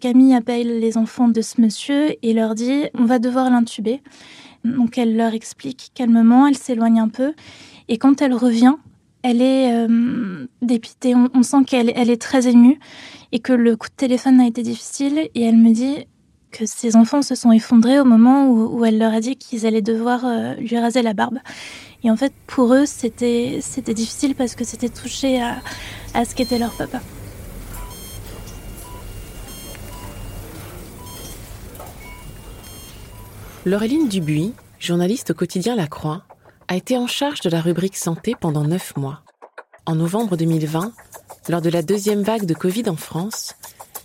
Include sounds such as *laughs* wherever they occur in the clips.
Camille appelle les enfants de ce monsieur et leur dit on va devoir l'intuber. Donc elle leur explique calmement, elle s'éloigne un peu et quand elle revient, elle est euh, dépitée. On, sent qu'elle elle est très émue et que le coup de téléphone a été difficile et elle me dit que ses enfants se sont effondrés au moment où, elle leur a dit qu'ils allaient devoir euh, lui raser la barbe. Et en fait, pour eux, c'était difficile parce que c'était touché à ce qu'était leur papa. Laureline Dubuis, journaliste au quotidien La Croix, a été en charge de la rubrique santé pendant neuf mois. En novembre 2020, lors de la deuxième vague de Covid en France,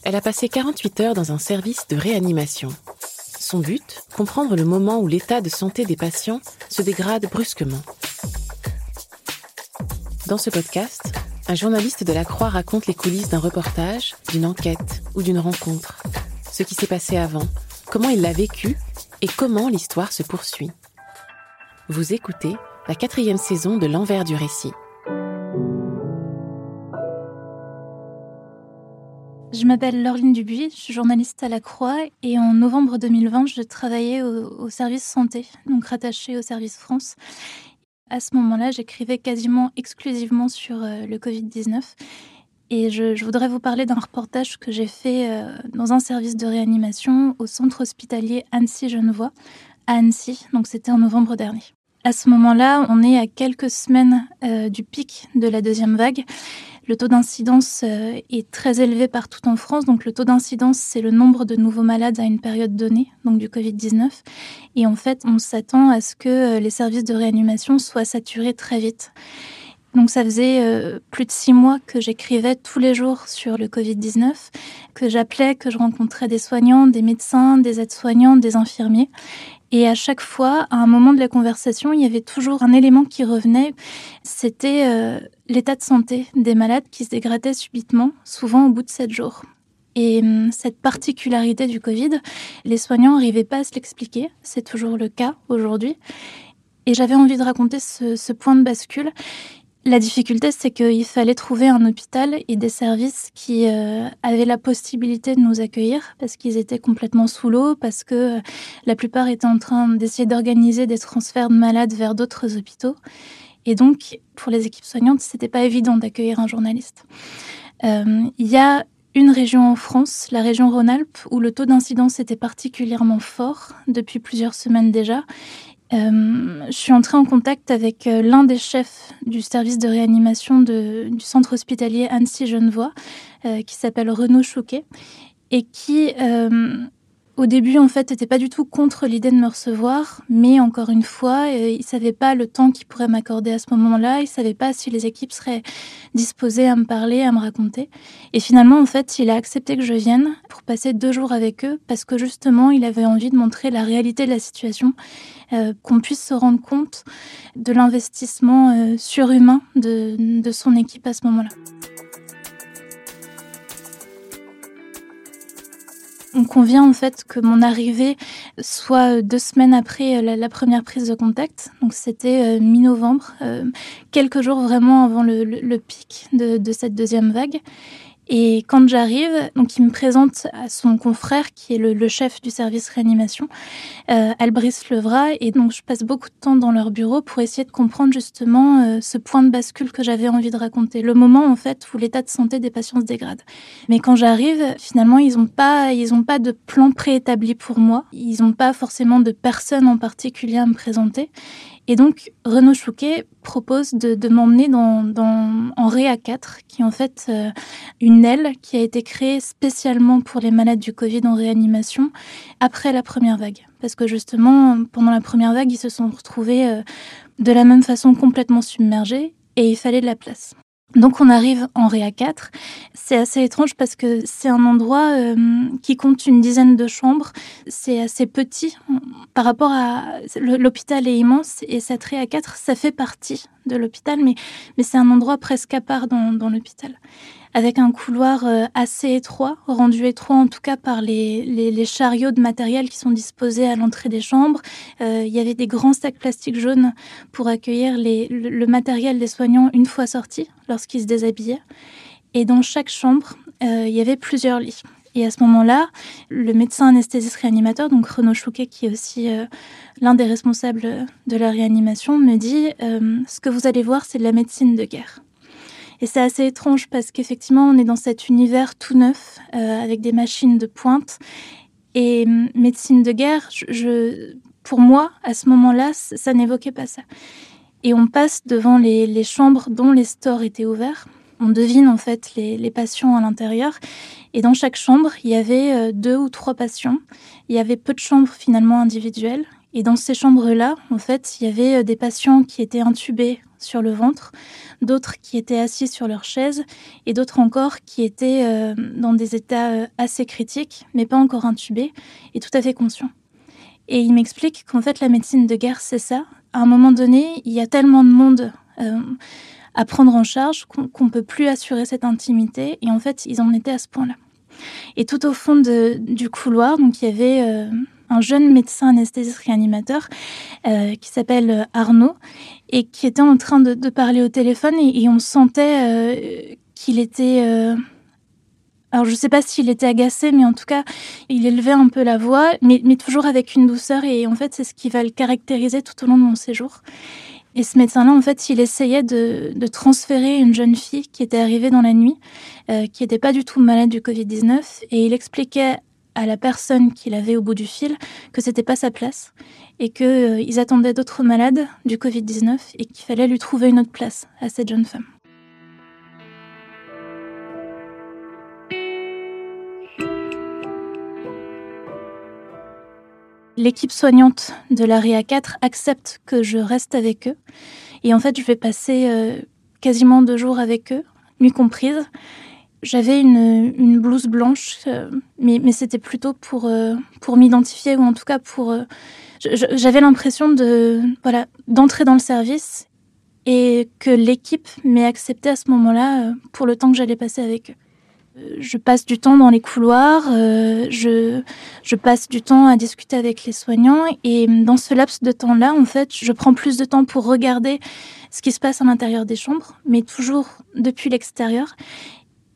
elle a passé 48 heures dans un service de réanimation. Son but Comprendre le moment où l'état de santé des patients se dégrade brusquement. Dans ce podcast, un journaliste de la Croix raconte les coulisses d'un reportage, d'une enquête ou d'une rencontre. Ce qui s'est passé avant, comment il l'a vécu et comment l'histoire se poursuit. Vous écoutez la quatrième saison de L'envers du récit. Je m'appelle Laureline Dubuis, je suis journaliste à la Croix et en novembre 2020, je travaillais au, service santé, donc rattaché au service France. À ce moment-là, j'écrivais quasiment exclusivement sur euh, le Covid-19 et je, voudrais vous parler d'un reportage que j'ai fait euh, dans un service de réanimation au centre hospitalier Annecy-Genevois, à Annecy, donc c'était en novembre dernier. À ce moment-là, on est à quelques semaines euh, du pic de la deuxième vague le taux d'incidence euh, est très élevé partout en France. Donc le taux d'incidence, c'est le nombre de nouveaux malades à une période donnée, donc du Covid-19. Et en fait, on s'attend à ce que les services de réanimation soient saturés très vite. Donc ça faisait euh, plus de six mois que j'écrivais tous les jours sur le Covid-19, que j'appelais, que je rencontrais des soignants, des médecins, des aides-soignants, des infirmiers. Et à chaque fois, à un moment de la conversation, il y avait toujours un élément qui revenait, c'était euh, l'état de santé des malades qui se dégradait subitement, souvent au bout de sept jours. Et hum, cette particularité du Covid, les soignants n'arrivaient pas à se l'expliquer, c'est toujours le cas aujourd'hui. Et j'avais envie de raconter ce, ce point de bascule la difficulté, c'est qu'il fallait trouver un hôpital et des services qui euh, avaient la possibilité de nous accueillir parce qu'ils étaient complètement sous l'eau, parce que euh, la plupart étaient en train d'essayer d'organiser des transferts de malades vers d'autres hôpitaux. Et donc, pour les équipes soignantes, c'était pas évident d'accueillir un journaliste. Euh, il y a une région en France, la région Rhône-Alpes, où le taux d'incidence était particulièrement fort depuis plusieurs semaines déjà euh, je suis entrée en contact avec euh, l'un des chefs du service de réanimation du centre hospitalier Annecy-Genevois, euh, qui s'appelle Renaud Chouquet, et qui au début, en fait, n'était pas du tout contre l'idée de me recevoir, mais encore une fois, euh, il ne savait pas le temps qu'il pourrait m'accorder à ce moment-là, il ne savait pas si les équipes seraient disposées à me parler, à me raconter. Et finalement, en fait, il a accepté que je vienne pour passer deux jours avec eux, parce que justement, il avait envie de montrer la réalité de la situation, euh, qu'on puisse se rendre compte de l'investissement euh, surhumain de son équipe à ce moment-là. On convient en fait que mon arrivée soit deux semaines après la, première prise de contact. Donc c'était euh, mi-novembre, euh, quelques jours vraiment avant le, pic de, cette deuxième vague. Et quand j'arrive, donc il me présente à son confrère qui est le, chef du service réanimation, euh, Albris Levra, et donc je passe beaucoup de temps dans leur bureau pour essayer de comprendre justement euh, ce point de bascule que j'avais envie de raconter, le moment en fait où l'état de santé des patients se dégrade. Mais quand j'arrive, finalement ils n'ont pas, ils ont pas de plan préétabli pour moi, ils n'ont pas forcément de personne en particulier à me présenter, et donc, Renaud Chouquet propose de, m'emmener dans, en Réa 4, qui est en fait euh, une aile qui a été créée spécialement pour les malades du Covid en réanimation après la première vague. Parce que justement, pendant la première vague, ils se sont retrouvés euh, de la même façon complètement submergés et il fallait de la place. Donc on arrive en Réa 4. C'est assez étrange parce que c'est un endroit euh, qui compte une dizaine de chambres. C'est assez petit par rapport à l'hôpital est immense et cette Réa 4, ça fait partie de l'hôpital, mais, mais c'est un endroit presque à part dans l'hôpital avec un couloir euh, assez étroit, rendu étroit en tout cas par les, chariots de matériel qui sont disposés à l'entrée des chambres. Euh, il y avait des grands sacs plastiques jaunes pour accueillir le, matériel des soignants une fois sortis, lorsqu'ils se déshabillaient. Et dans chaque chambre, euh, il y avait plusieurs lits. Et à ce moment-là, le médecin anesthésiste réanimateur, donc Renaud Chouquet, qui est aussi l'un des responsables de la réanimation, me dit Ce que vous allez voir, c'est de la médecine de guerre. Et c'est assez étrange parce qu'effectivement, on est dans cet univers tout neuf, euh, avec des machines de pointe. Et hum, médecine de guerre, pour moi, à ce moment-là, ça n'évoquait pas ça. Et on passe devant les, chambres dont les stores étaient ouverts. On devine en fait les, patients à l'intérieur. Et dans chaque chambre, il y avait euh, deux ou trois patients. Il y avait peu de chambres finalement individuelles. Et dans ces chambres-là, en fait, il y avait euh, des patients qui étaient intubés sur le ventre, d'autres qui étaient assis sur leur chaise et d'autres encore qui étaient euh, dans des états euh, assez critiques, mais pas encore intubés et tout à fait conscients. Et il m'explique qu'en fait la médecine de guerre, c'est ça. À un moment donné, il y a tellement de monde à prendre en charge qu'on ne peut plus assurer cette intimité et en fait ils en étaient à ce point-là. Et tout au fond du couloir, donc il y avait un jeune médecin anesthésiste réanimateur euh, qui s'appelle euh, Arnaud et qui était en train de, parler au téléphone et, on sentait euh, qu'il était... alors je ne sais pas s'il était agacé, mais en tout cas, il élevait un peu la voix, mais, toujours avec une douceur. Et en fait, c'est ce qui va le caractériser tout au long de mon séjour. Et ce médecin-là, en fait, il essayait de, de, transférer une jeune fille qui était arrivée dans la nuit, qui n'était pas du tout malade du Covid-19, et il expliquait à la personne qu'il avait au bout du fil que c'était pas sa place et qu'ils euh, attendaient d'autres malades du Covid-19 et qu'il fallait lui trouver une autre place à cette jeune femme. L'équipe soignante de l'ARIA 4 accepte que je reste avec eux et en fait je vais passer euh, quasiment deux jours avec eux, nuit comprise, j'avais une, blouse blanche, euh, mais, c'était plutôt pour, euh, pour m'identifier ou en tout cas pour. Euh, j'avais l'impression de voilà d'entrer dans le service et que l'équipe m'ait accepté à ce moment-là pour le temps que j'allais passer avec eux. Je passe du temps dans les couloirs, je passe du temps à discuter avec les soignants et dans ce laps de temps-là, en fait, je prends plus de temps pour regarder ce qui se passe à l'intérieur des chambres, mais toujours depuis l'extérieur.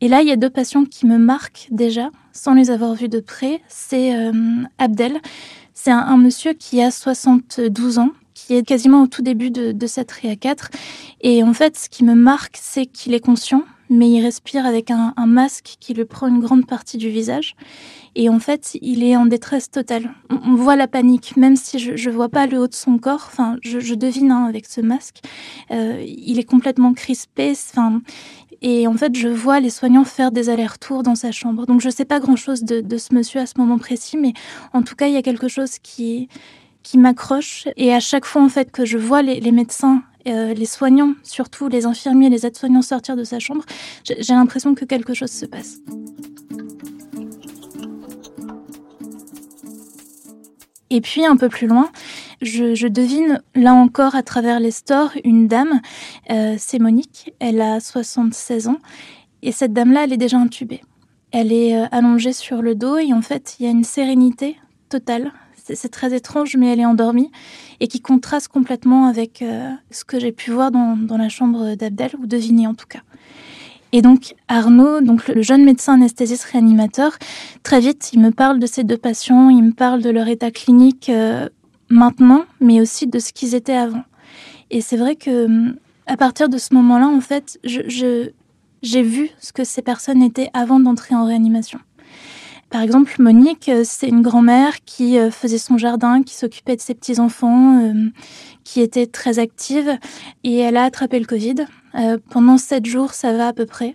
Et là, il y a deux patients qui me marquent déjà, sans les avoir vus de près. C'est euh, Abdel. C'est un, monsieur qui a 72 ans, qui est quasiment au tout début de, de cette RIA 4. Et en fait, ce qui me marque, c'est qu'il est conscient, mais il respire avec un, masque qui lui prend une grande partie du visage. Et en fait, il est en détresse totale. On, voit la panique, même si je ne vois pas le haut de son corps. Enfin, je, devine hein, avec ce masque. Euh, il est complètement crispé. Enfin, et en fait, je vois les soignants faire des allers-retours dans sa chambre. Donc, je ne sais pas grand-chose de, ce monsieur à ce moment précis, mais en tout cas, il y a quelque chose qui, qui m'accroche. Et à chaque fois, en fait, que je vois les, médecins, euh, les soignants, surtout les infirmiers, les aides-soignants sortir de sa chambre, j'ai l'impression que quelque chose se passe. Et puis un peu plus loin, je, devine là encore à travers les stores une dame, euh, c'est Monique, elle a 76 ans, et cette dame-là, elle est déjà intubée. Elle est euh, allongée sur le dos et en fait, il y a une sérénité totale. C'est très étrange, mais elle est endormie et qui contraste complètement avec euh, ce que j'ai pu voir dans, la chambre d'Abdel, ou deviner en tout cas. Et donc Arnaud, donc le jeune médecin anesthésiste réanimateur, très vite, il me parle de ces deux patients, il me parle de leur état clinique maintenant, mais aussi de ce qu'ils étaient avant. Et c'est vrai que hum, à partir de ce moment-là, en fait, j'ai vu ce que ces personnes étaient avant d'entrer en réanimation. Par exemple, Monique, euh, c'est une grand-mère qui euh, faisait son jardin, qui s'occupait de ses petits-enfants, qui était très active, et elle a attrapé le Covid. Euh, pendant sept jours, ça va à peu près.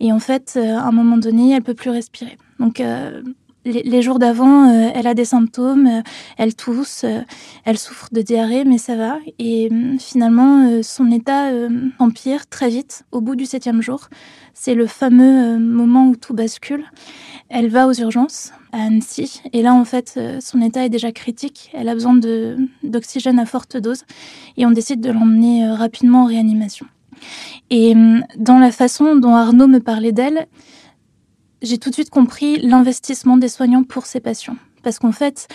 Et en fait, à un moment donné, elle peut plus respirer. Donc, les, jours d'avant, euh, elle a des symptômes, euh, elle tousse, euh, elle souffre de diarrhée, mais ça va. Et finalement, son état empire très vite au bout du septième jour. C'est le fameux moment où tout bascule. Elle va aux urgences à Annecy. Et là, en fait, son état est déjà critique. Elle a besoin d'oxygène à forte dose. Et on décide de l'emmener rapidement en réanimation. Et dans la façon dont Arnaud me parlait d'elle, j'ai tout de suite compris l'investissement des soignants pour ces patients. Parce qu'en fait,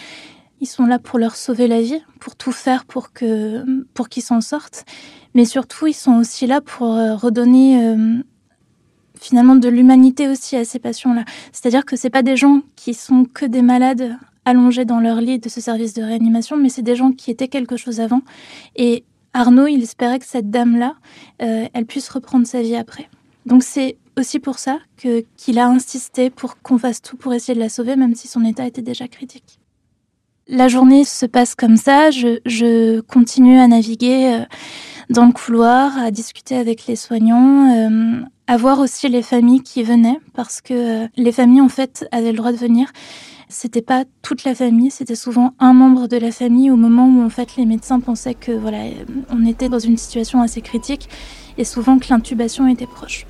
ils sont là pour leur sauver la vie, pour tout faire pour que pour qu'ils s'en sortent, mais surtout ils sont aussi là pour euh, redonner euh, finalement de l'humanité aussi à ces patients-là. C'est-à-dire que c'est pas des gens qui sont que des malades allongés dans leur lit de ce service de réanimation, mais c'est des gens qui étaient quelque chose avant. Et Arnaud, il espérait que cette dame-là, euh, elle puisse reprendre sa vie après. Donc c'est aussi pour ça que qu'il a insisté pour qu'on fasse tout pour essayer de la sauver, même si son état était déjà critique. La journée se passe comme ça. Je, continue à naviguer euh, dans le couloir, à discuter avec les soignants, euh, à voir aussi les familles qui venaient, parce que euh, les familles en fait avaient le droit de venir. C'était pas toute la famille, c'était souvent un membre de la famille au moment où en fait les médecins pensaient que voilà, on était dans une situation assez critique et souvent que l'intubation était proche.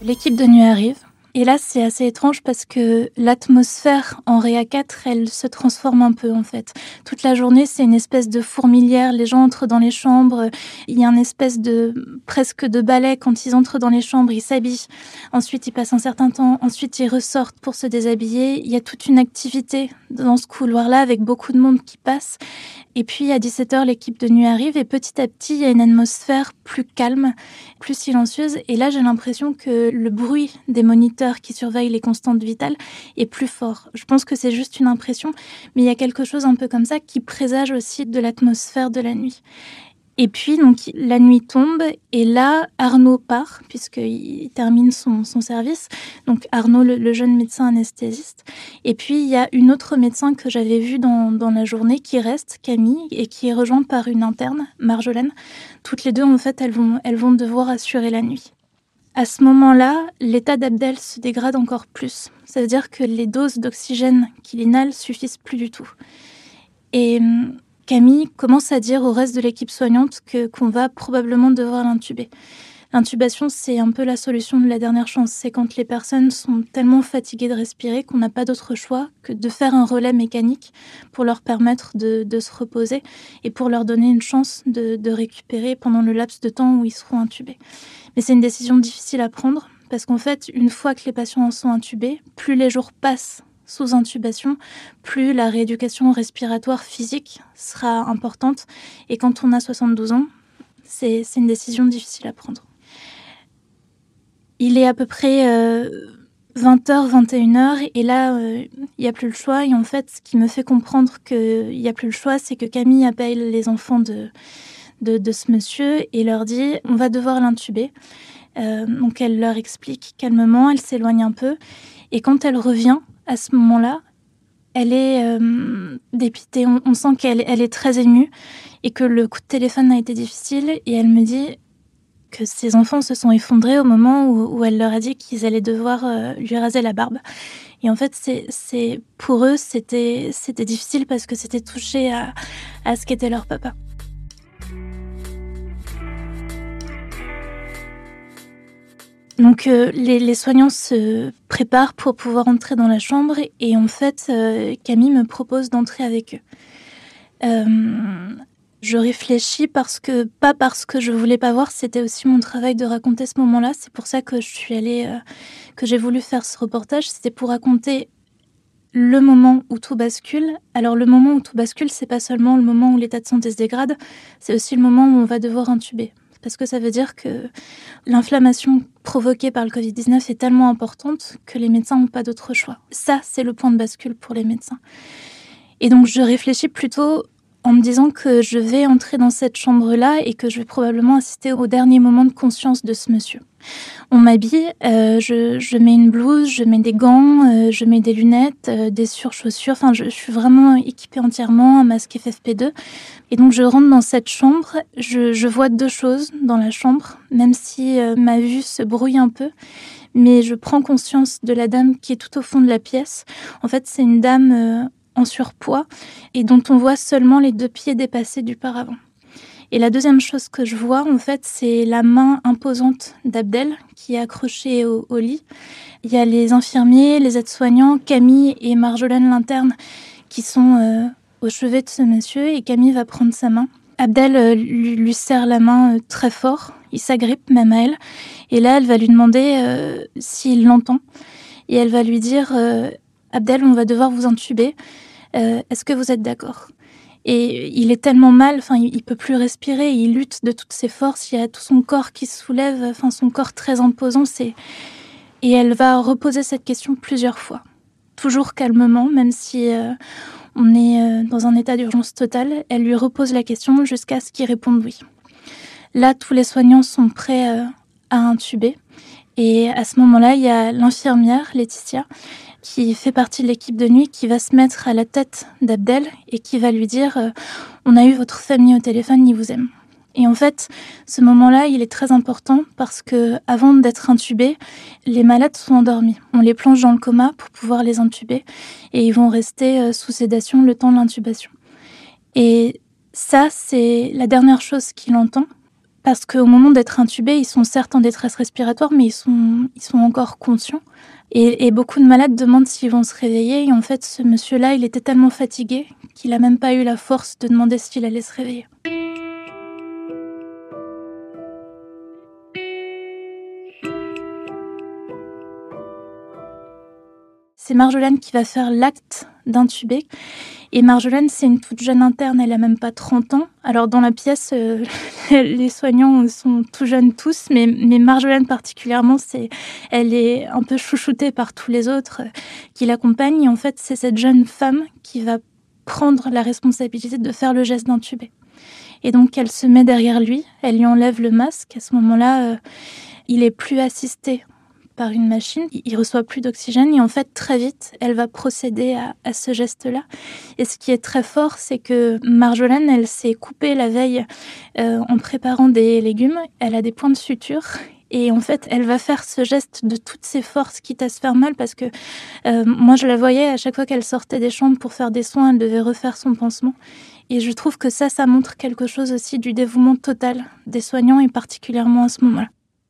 L'équipe de nuit arrive. Et là, c'est assez étrange parce que l'atmosphère en Réa 4, elle se transforme un peu en fait. Toute la journée, c'est une espèce de fourmilière. Les gens entrent dans les chambres. Il y a une espèce de presque de ballet quand ils entrent dans les chambres. Ils s'habillent. Ensuite, ils passent un certain temps. Ensuite, ils ressortent pour se déshabiller. Il y a toute une activité dans ce couloir-là avec beaucoup de monde qui passe. Et puis à 17h, l'équipe de nuit arrive et petit à petit, il y a une atmosphère plus calme, plus silencieuse. Et là, j'ai l'impression que le bruit des moniteurs qui surveillent les constantes vitales est plus fort. Je pense que c'est juste une impression, mais il y a quelque chose un peu comme ça qui présage aussi de l'atmosphère de la nuit. Et puis, donc, la nuit tombe et là, Arnaud part, puisqu'il termine son, service. Donc, Arnaud, le, jeune médecin anesthésiste. Et puis, il y a une autre médecin que j'avais vue dans, la journée qui reste, Camille, et qui est rejointe par une interne, Marjolaine. Toutes les deux, en fait, elles vont, elles vont devoir assurer la nuit. À ce moment-là, l'état d'Abdel se dégrade encore plus. Ça veut dire que les doses d'oxygène qu'il inhale suffisent plus du tout. Et Camille commence à dire au reste de l'équipe soignante que qu'on va probablement devoir l'intuber. L'intubation, c'est un peu la solution de la dernière chance. C'est quand les personnes sont tellement fatiguées de respirer qu'on n'a pas d'autre choix que de faire un relais mécanique pour leur permettre de, se reposer et pour leur donner une chance de, de récupérer pendant le laps de temps où ils seront intubés. Mais c'est une décision difficile à prendre parce qu'en fait, une fois que les patients en sont intubés, plus les jours passent sous intubation, plus la rééducation respiratoire physique sera importante. Et quand on a 72 ans, c'est une décision difficile à prendre. Il est à peu près 20h, 21h, et là, euh, il n'y a plus le choix. Et en fait, ce qui me fait comprendre qu'il n'y a plus le choix, c'est que Camille appelle les enfants de, de, ce monsieur et leur dit on va devoir l'intuber. Euh, donc elle leur explique calmement, elle s'éloigne un peu. Et quand elle revient, à ce moment-là, elle est euh, dépitée. On, sent qu'elle elle est très émue et que le coup de téléphone a été difficile. Et elle me dit que ses enfants se sont effondrés au moment où, elle leur a dit qu'ils allaient devoir euh, lui raser la barbe. Et en fait, pour eux, c'était difficile parce que c'était touché à, ce qu'était leur papa. Donc euh, les, soignants se préparent pour pouvoir entrer dans la chambre et en fait euh, Camille me propose d'entrer avec eux. Je réfléchis parce que pas parce que je voulais pas voir, c'était aussi mon travail de raconter ce moment-là. C'est pour ça que je suis allée, que j'ai voulu faire ce reportage. C'était pour raconter le moment où tout bascule. Alors le moment où tout bascule, c'est pas seulement le moment où l'état de santé se dégrade, c'est aussi le moment où on va devoir intuber parce que ça veut dire que l'inflammation provoquée par le Covid-19 est tellement importante que les médecins n'ont pas d'autre choix. Ça, c'est le point de bascule pour les médecins. Et donc, je réfléchis plutôt en me disant que je vais entrer dans cette chambre-là et que je vais probablement assister au dernier moment de conscience de ce monsieur. On m'habille, euh, je, mets une blouse, je mets des gants, euh, je mets des lunettes, euh, des surchaussures. Enfin, je, suis vraiment équipée entièrement, un masque FFP2. Et donc, je rentre dans cette chambre. Je, vois deux choses dans la chambre, même si ma vue se brouille un peu. Mais je prends conscience de la dame qui est tout au fond de la pièce. En fait, c'est une dame en surpoids et dont on voit seulement les deux pieds dépassés du paravent. Et la deuxième chose que je vois, en fait, c'est la main imposante d'Abdel qui est accrochée au, lit. Il y a les infirmiers, les aides-soignants, Camille et Marjolaine l'interne qui sont euh, au chevet de ce monsieur et Camille va prendre sa main. Abdel euh, lui, serre la main euh, très fort, il s'agrippe même à elle. Et là, elle va lui demander s'il l'entend. Et elle va lui dire Abdel, on va devoir vous intuber. Est-ce que vous êtes d'accord? Et il est tellement mal, enfin, il, peut plus respirer, il lutte de toutes ses forces, il y a tout son corps qui se soulève, enfin, son corps très imposant. Et elle va reposer cette question plusieurs fois, toujours calmement, même si euh, on est euh, dans un état d'urgence totale. Elle lui repose la question jusqu'à ce qu'il réponde oui. Là, tous les soignants sont prêts euh, à intuber. Et à ce moment-là, il y a l'infirmière, Laetitia, qui fait partie de l'équipe de nuit, qui va se mettre à la tête d'Abdel et qui va lui dire euh, On a eu votre famille au téléphone, ils vous aiment. Et en fait, ce moment-là, il est très important parce que avant d'être intubés, les malades sont endormis. On les plonge dans le coma pour pouvoir les intuber et ils vont rester euh, sous sédation le temps de l'intubation. Et ça, c'est la dernière chose qu'il entend parce qu'au moment d'être intubés, ils sont certes en détresse respiratoire, mais ils sont, ils sont encore conscients. Et, beaucoup de malades demandent s'ils vont se réveiller. Et en fait, ce monsieur-là, il était tellement fatigué qu'il n'a même pas eu la force de demander s'il allait se réveiller. C'est Marjolaine qui va faire l'acte d'intuber. Et Marjolaine, c'est une toute jeune interne, elle a même pas 30 ans. Alors dans la pièce, euh, *laughs* les soignants sont tout jeunes tous, mais, mais Marjolaine particulièrement, c'est, elle est un peu chouchoutée par tous les autres euh, qui l'accompagnent. Et en fait, c'est cette jeune femme qui va prendre la responsabilité de faire le geste d'intuber. Et donc elle se met derrière lui, elle lui enlève le masque. À ce moment-là, euh, il est plus assisté par une machine, il reçoit plus d'oxygène et en fait très vite elle va procéder à, ce geste-là. Et ce qui est très fort, c'est que Marjolaine, elle s'est coupée la veille euh, en préparant des légumes, elle a des points de suture et en fait, elle va faire ce geste de toutes ses forces, quitte à se faire mal, parce que euh, moi, je la voyais à chaque fois qu'elle sortait des chambres pour faire des soins, elle devait refaire son pansement. Et je trouve que ça, ça montre quelque chose aussi du dévouement total des soignants, et particulièrement à ce moment-là.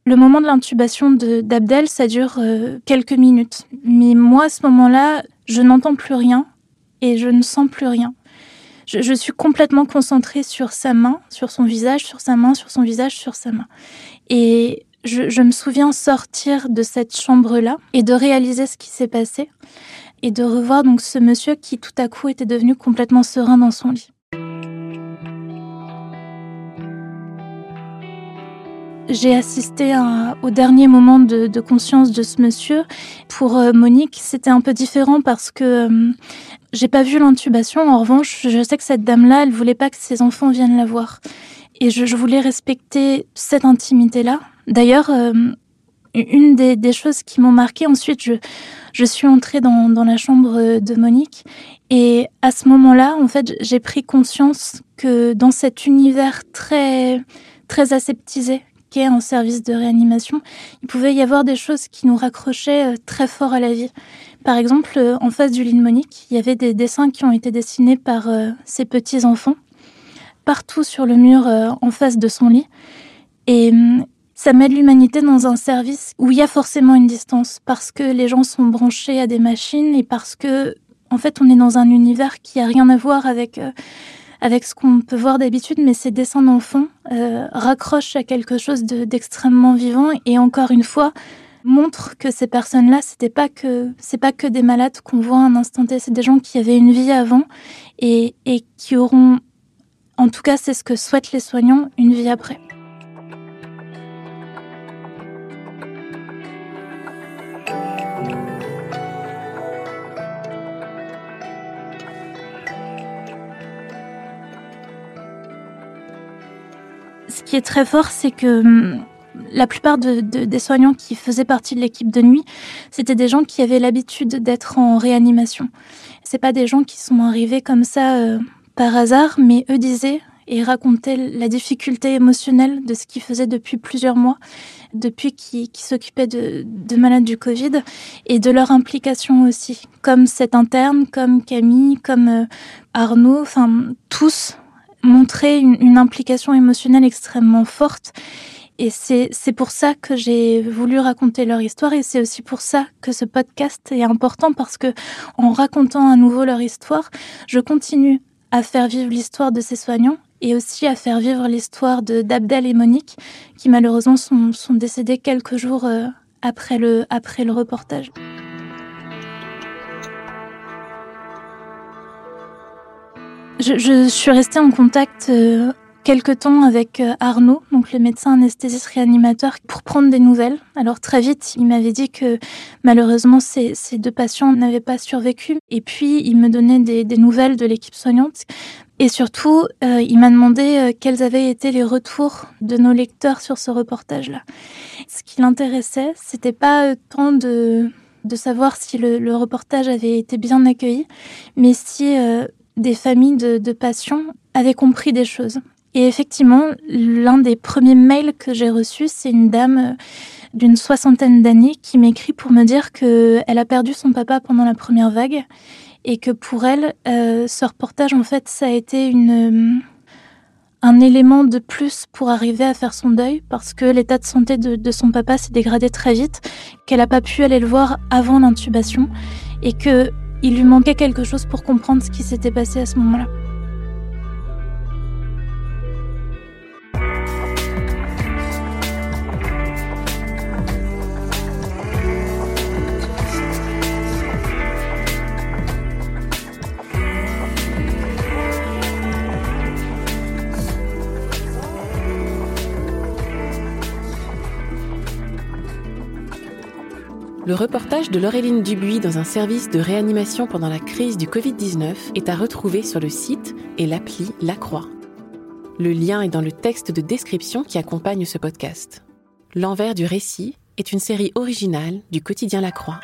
Le moment de l'intubation d'Abdel, ça dure euh, quelques minutes. Mais moi, à ce moment-là, je n'entends plus rien et je ne sens plus rien. Je, suis complètement concentrée sur sa main, sur son visage, sur sa main, sur son visage, sur sa main. Et je, je me souviens sortir de cette chambre-là et de réaliser ce qui s'est passé et de revoir donc ce monsieur qui tout à coup était devenu complètement serein dans son lit. J'ai assisté au dernier moment de, conscience de ce monsieur. Pour euh, Monique, c'était un peu différent parce que euh, j'ai pas vu l'intubation. En revanche, je sais que cette dame-là, elle voulait pas que ses enfants viennent la voir. Et je, voulais respecter cette intimité-là. D'ailleurs, euh, une des, choses qui m'ont marqué, ensuite, je, suis entrée dans, dans la chambre de Monique. Et à ce moment-là, en fait, j'ai pris conscience que dans cet univers très, très aseptisé en service de réanimation, il pouvait y avoir des choses qui nous raccrochaient euh, très fort à la vie. Par exemple, euh, en face du lit de Monique, il y avait des dessins qui ont été dessinés par ses euh, petits-enfants, partout sur le mur en face de son lit. Et hum, ça met l'humanité dans un service où il y a forcément une distance, parce que les gens sont branchés à des machines et parce que, en fait, on est dans un univers qui a rien à voir avec avec ce qu'on peut voir d'habitude, mais ces dessins d'enfants euh, raccrochent à quelque chose d'extrêmement vivant et encore une fois montrent que ces personnes-là, c'était pas que c'est pas que des malades qu'on voit un instant T, c'est des gens qui avaient une vie avant et, et qui auront, en tout cas, c'est ce que souhaitent les soignants, une vie après. Ce qui est très fort, c'est que hum, la plupart des soignants qui faisaient partie de l'équipe de nuit, c'était des gens qui avaient l'habitude d'être en réanimation. C'est pas des gens qui sont arrivés comme ça euh, par hasard, mais eux disaient et racontaient la difficulté émotionnelle de ce qu'ils faisaient depuis plusieurs mois, depuis qu'ils s'occupaient de, malades du Covid, et de leur implication aussi, comme cet interne, comme Camille, comme euh, Arnaud, enfin tous montraient une implication émotionnelle extrêmement forte et c'est pour ça que j'ai voulu raconter leur histoire et c'est aussi pour ça que ce podcast est important parce que en racontant à nouveau leur histoire, je continue à faire vivre l'histoire de ces soignants et aussi à faire vivre l'histoire de d'Abdel et Monique qui malheureusement sont, sont décédés quelques jours euh, après le, après le reportage. Je, je, suis restée en contact euh, quelque temps avec euh, Arnaud, donc le médecin anesthésiste réanimateur, pour prendre des nouvelles. Alors très vite, il m'avait dit que malheureusement ces, deux patients n'avaient pas survécu. Et puis il me donnait des, nouvelles de l'équipe soignante. Et surtout, euh, il m'a demandé euh, quels avaient été les retours de nos lecteurs sur ce reportage-là. Ce qui l'intéressait, c'était pas tant de, de savoir si le, reportage avait été bien accueilli, mais si des familles de, patients avaient compris des choses. Et effectivement, l'un des premiers mails que j'ai reçus, c'est une dame euh, d'une soixantaine d'années qui m'écrit pour me dire qu'elle a perdu son papa pendant la première vague et que pour elle, euh, ce reportage, en fait, ça a été une, euh, un élément de plus pour arriver à faire son deuil parce que l'état de santé de, son papa s'est dégradé très vite, qu'elle n'a pas pu aller le voir avant l'intubation et qu'il lui manquait quelque chose pour comprendre ce qui s'était passé à ce moment-là. Le reportage de Laureline Dubuis dans un service de réanimation pendant la crise du Covid-19 est à retrouver sur le site et l'appli La Croix. Le lien est dans le texte de description qui accompagne ce podcast. L'envers du récit est une série originale du quotidien La Croix.